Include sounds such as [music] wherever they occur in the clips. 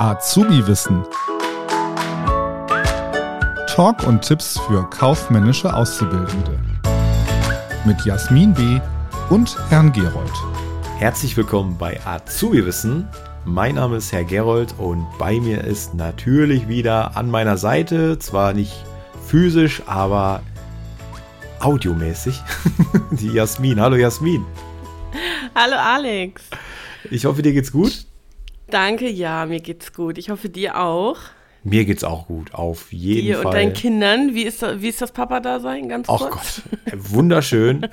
Azubi-Wissen. Talk und Tipps für kaufmännische Auszubildende. Mit Jasmin B. und Herrn Gerold. Herzlich willkommen bei Azubi-Wissen. Mein Name ist Herr Gerold und bei mir ist natürlich wieder an meiner Seite, zwar nicht physisch, aber audiomäßig, [laughs] die Jasmin. Hallo Jasmin. Hallo Alex. Ich hoffe, dir geht's gut. Danke, ja, mir geht's gut. Ich hoffe, dir auch. Mir geht's auch gut, auf jeden dir Fall. und deinen Kindern, wie ist, wie ist das Papa-Dasein, ganz kurz? Ach Gott, wunderschön. [laughs]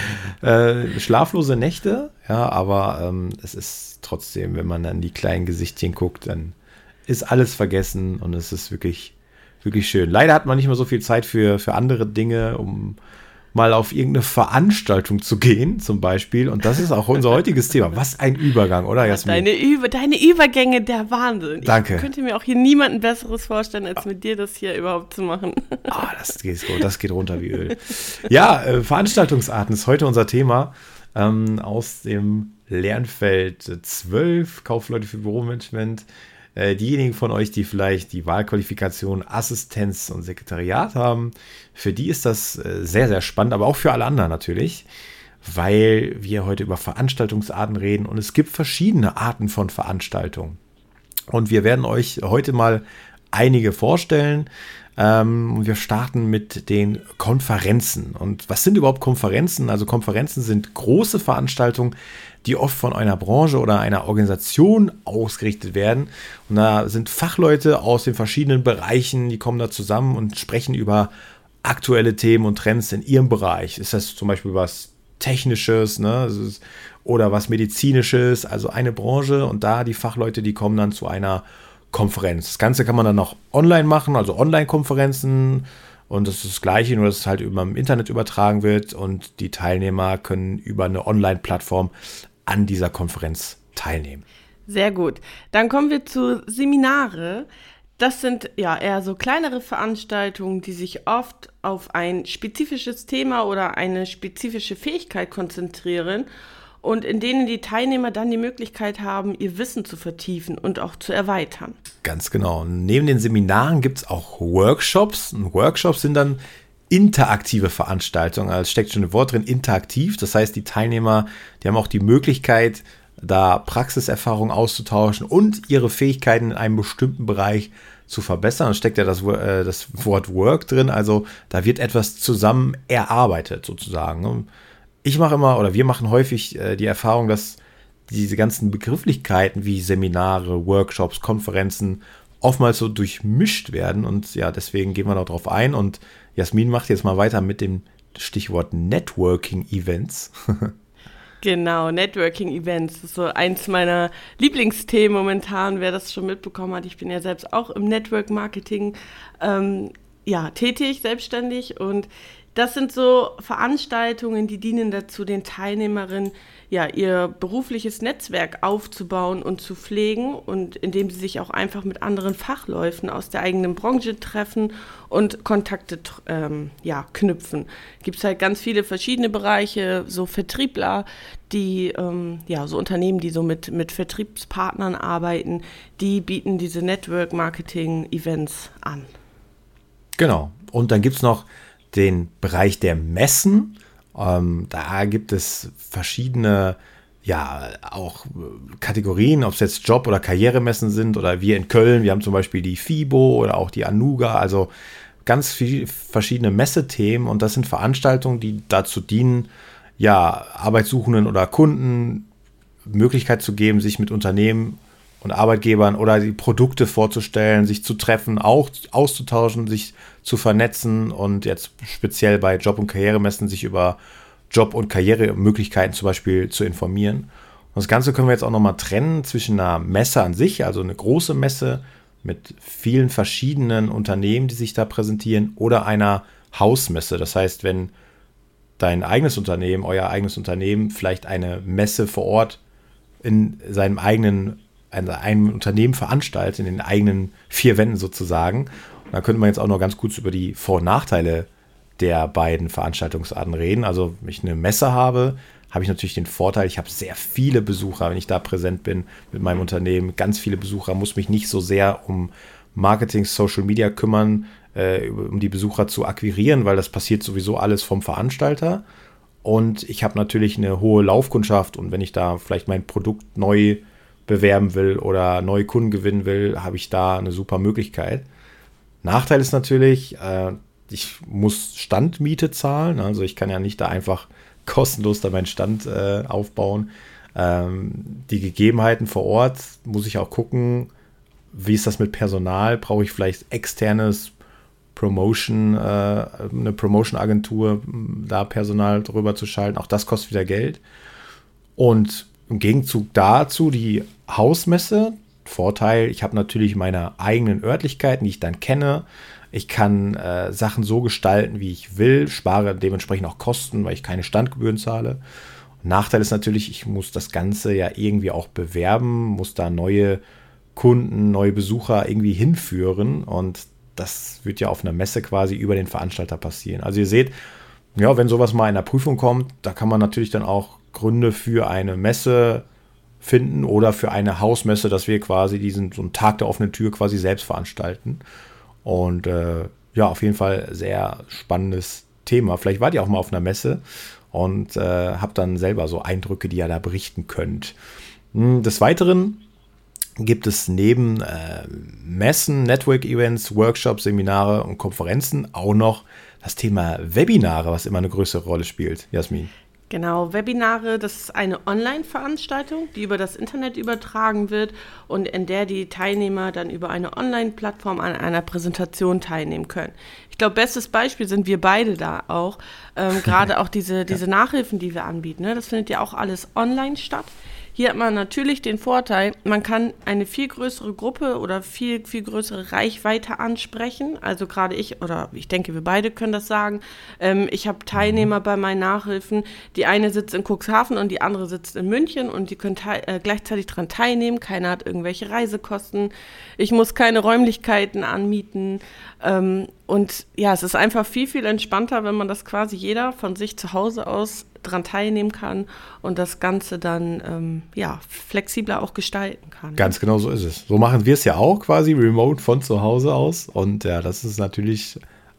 [laughs] äh, schlaflose Nächte, ja, aber ähm, es ist trotzdem, wenn man dann die kleinen Gesichtchen guckt, dann ist alles vergessen und es ist wirklich, wirklich schön. Leider hat man nicht mehr so viel Zeit für, für andere Dinge, um mal auf irgendeine Veranstaltung zu gehen, zum Beispiel. Und das ist auch unser heutiges Thema. Was ein Übergang, oder Jasmin? Deine, Über deine Übergänge, der Wahnsinn. Danke. Ich könnte mir auch hier niemanden Besseres vorstellen, als mit dir das hier überhaupt zu machen. Ah, das geht, das geht runter wie Öl. Ja, äh, Veranstaltungsarten ist heute unser Thema ähm, aus dem Lernfeld 12, Kaufleute für Büromanagement. Äh, diejenigen von euch, die vielleicht die Wahlqualifikation Assistenz und Sekretariat haben, für die ist das äh, sehr, sehr spannend, aber auch für alle anderen natürlich, weil wir heute über Veranstaltungsarten reden und es gibt verschiedene Arten von Veranstaltungen. Und wir werden euch heute mal einige vorstellen. Ähm, wir starten mit den Konferenzen. Und was sind überhaupt Konferenzen? Also Konferenzen sind große Veranstaltungen, die oft von einer Branche oder einer Organisation ausgerichtet werden. Und da sind Fachleute aus den verschiedenen Bereichen, die kommen da zusammen und sprechen über aktuelle Themen und Trends in ihrem Bereich. Ist das zum Beispiel was Technisches ne? oder was Medizinisches, also eine Branche und da die Fachleute, die kommen dann zu einer Konferenz. Das Ganze kann man dann noch online machen, also Online-Konferenzen. Und das ist das Gleiche, nur dass es halt über im Internet übertragen wird und die Teilnehmer können über eine Online-Plattform an dieser Konferenz teilnehmen. Sehr gut. Dann kommen wir zu Seminare. Das sind ja eher so kleinere Veranstaltungen, die sich oft auf ein spezifisches Thema oder eine spezifische Fähigkeit konzentrieren und in denen die Teilnehmer dann die Möglichkeit haben, ihr Wissen zu vertiefen und auch zu erweitern. Ganz genau. Neben den Seminaren gibt es auch Workshops. Und Workshops sind dann interaktive Veranstaltungen. Also steckt schon ein Wort drin, interaktiv. Das heißt, die Teilnehmer, die haben auch die Möglichkeit, da Praxiserfahrung auszutauschen und ihre Fähigkeiten in einem bestimmten Bereich zu verbessern. Da steckt ja das, äh, das Wort Work drin. Also da wird etwas zusammen erarbeitet sozusagen ich mache immer oder wir machen häufig äh, die Erfahrung, dass diese ganzen Begrifflichkeiten wie Seminare, Workshops, Konferenzen oftmals so durchmischt werden und ja, deswegen gehen wir noch drauf ein und Jasmin macht jetzt mal weiter mit dem Stichwort Networking Events. [laughs] Genau, Networking Events. Ist so eins meiner Lieblingsthemen momentan, wer das schon mitbekommen hat. Ich bin ja selbst auch im Network Marketing ähm, ja, tätig, selbstständig und das sind so Veranstaltungen, die dienen dazu, den Teilnehmerinnen ja ihr berufliches Netzwerk aufzubauen und zu pflegen und indem sie sich auch einfach mit anderen Fachläufen aus der eigenen Branche treffen und Kontakte ähm, ja, knüpfen. Gibt es halt ganz viele verschiedene Bereiche, so Vertriebler, die ähm, ja so Unternehmen, die so mit, mit Vertriebspartnern arbeiten, die bieten diese Network Marketing Events an. Genau. Und dann gibt es noch den Bereich der Messen. Ähm, da gibt es verschiedene, ja, auch Kategorien, ob es jetzt Job- oder Karrieremessen sind oder wir in Köln, wir haben zum Beispiel die FIBO oder auch die Anuga, also ganz viele verschiedene Messethemen und das sind Veranstaltungen, die dazu dienen, ja, Arbeitssuchenden oder Kunden Möglichkeit zu geben, sich mit Unternehmen und Arbeitgebern oder die Produkte vorzustellen, sich zu treffen, auch auszutauschen, sich zu vernetzen und jetzt speziell bei Job- und Karrieremessen sich über Job- und Karrieremöglichkeiten zum Beispiel zu informieren. Und das Ganze können wir jetzt auch nochmal trennen zwischen einer Messe an sich, also eine große Messe mit vielen verschiedenen Unternehmen, die sich da präsentieren, oder einer Hausmesse. Das heißt, wenn dein eigenes Unternehmen, euer eigenes Unternehmen vielleicht eine Messe vor Ort in seinem eigenen einem Unternehmen veranstaltet, in den eigenen vier Wänden sozusagen. Und da könnte man jetzt auch noch ganz kurz über die Vor- und Nachteile der beiden Veranstaltungsarten reden. Also, wenn ich eine Messe habe, habe ich natürlich den Vorteil, ich habe sehr viele Besucher, wenn ich da präsent bin mit meinem Unternehmen. Ganz viele Besucher, muss mich nicht so sehr um Marketing, Social Media kümmern, äh, um die Besucher zu akquirieren, weil das passiert sowieso alles vom Veranstalter. Und ich habe natürlich eine hohe Laufkundschaft und wenn ich da vielleicht mein Produkt neu bewerben will oder neue Kunden gewinnen will, habe ich da eine super Möglichkeit. Nachteil ist natürlich, äh, ich muss Standmiete zahlen. Also ich kann ja nicht da einfach [laughs] kostenlos da meinen Stand äh, aufbauen. Ähm, die Gegebenheiten vor Ort muss ich auch gucken, wie ist das mit Personal? Brauche ich vielleicht externes Promotion, äh, eine Promotion-Agentur, da Personal drüber zu schalten? Auch das kostet wieder Geld. Und im Gegenzug dazu die Hausmesse. Vorteil, ich habe natürlich meine eigenen Örtlichkeiten, die ich dann kenne. Ich kann äh, Sachen so gestalten, wie ich will, spare dementsprechend auch Kosten, weil ich keine Standgebühren zahle. Nachteil ist natürlich, ich muss das Ganze ja irgendwie auch bewerben, muss da neue Kunden, neue Besucher irgendwie hinführen und das wird ja auf einer Messe quasi über den Veranstalter passieren. Also ihr seht, ja, wenn sowas mal in der Prüfung kommt, da kann man natürlich dann auch Gründe für eine Messe finden oder für eine Hausmesse, dass wir quasi diesen so einen Tag der offenen Tür quasi selbst veranstalten. Und äh, ja, auf jeden Fall sehr spannendes Thema. Vielleicht wart ihr auch mal auf einer Messe und äh, habt dann selber so Eindrücke, die ihr da berichten könnt. Hm, des Weiteren gibt es neben äh, Messen, Network-Events, Workshops, Seminare und Konferenzen auch noch das Thema Webinare, was immer eine größere Rolle spielt. Jasmin. Genau, Webinare, das ist eine Online-Veranstaltung, die über das Internet übertragen wird und in der die Teilnehmer dann über eine Online-Plattform an einer Präsentation teilnehmen können. Ich glaube, bestes Beispiel sind wir beide da auch. Ähm, [laughs] Gerade auch diese, diese Nachhilfen, die wir anbieten. Ne? Das findet ja auch alles online statt. Hier hat man natürlich den Vorteil, man kann eine viel größere Gruppe oder viel, viel größere Reichweite ansprechen. Also gerade ich, oder ich denke, wir beide können das sagen. Ähm, ich habe Teilnehmer bei meinen Nachhilfen. Die eine sitzt in Cuxhaven und die andere sitzt in München und die können äh, gleichzeitig daran teilnehmen. Keiner hat irgendwelche Reisekosten. Ich muss keine Räumlichkeiten anmieten. Ähm, und ja, es ist einfach viel, viel entspannter, wenn man das quasi jeder von sich zu Hause aus daran teilnehmen kann und das Ganze dann ähm, ja, flexibler auch gestalten kann. Ganz genau so ist es. So machen wir es ja auch quasi remote von zu Hause aus. Und ja, das ist natürlich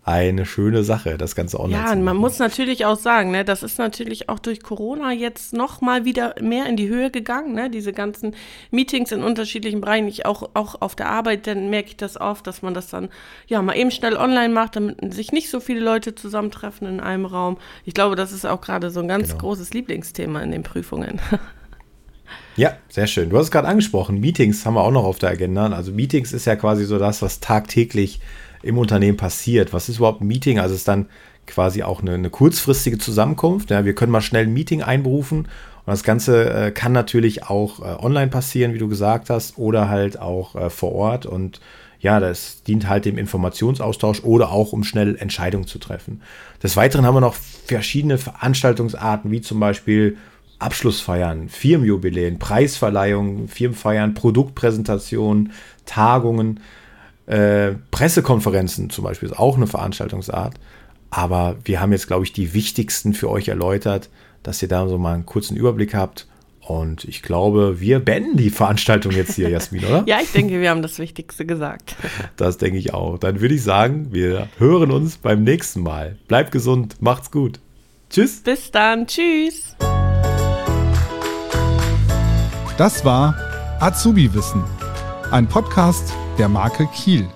eine schöne Sache, das Ganze online Ja, und man muss natürlich auch sagen, ne, das ist natürlich auch durch Corona jetzt noch mal wieder mehr in die Höhe gegangen, ne, diese ganzen Meetings in unterschiedlichen Bereichen, ich auch, auch auf der Arbeit, dann merke ich das oft, dass man das dann, ja, mal eben schnell online macht, damit sich nicht so viele Leute zusammentreffen in einem Raum. Ich glaube, das ist auch gerade so ein ganz genau. großes Lieblingsthema in den Prüfungen. Ja, sehr schön. Du hast es gerade angesprochen. Meetings haben wir auch noch auf der Agenda. Also Meetings ist ja quasi so das, was tagtäglich im Unternehmen passiert. Was ist überhaupt ein Meeting? Also es ist dann quasi auch eine, eine kurzfristige Zusammenkunft. Ja, wir können mal schnell ein Meeting einberufen und das Ganze äh, kann natürlich auch äh, online passieren, wie du gesagt hast, oder halt auch äh, vor Ort. Und ja, das dient halt dem Informationsaustausch oder auch um schnell Entscheidungen zu treffen. Des Weiteren haben wir noch verschiedene Veranstaltungsarten, wie zum Beispiel Abschlussfeiern, Firmenjubiläen, Preisverleihungen, Firmenfeiern, Produktpräsentationen, Tagungen. Äh, Pressekonferenzen zum Beispiel ist auch eine Veranstaltungsart. Aber wir haben jetzt, glaube ich, die wichtigsten für euch erläutert, dass ihr da so mal einen kurzen Überblick habt. Und ich glaube, wir beenden die Veranstaltung jetzt hier, Jasmin, oder? [laughs] ja, ich denke, wir haben das Wichtigste gesagt. [laughs] Das denke ich auch. Dann würde ich sagen, wir hören uns beim nächsten Mal. Bleibt gesund, macht's gut. Tschüss. Bis dann, tschüss. Das war Azubi Wissen, ein Podcast der Marke Kiel.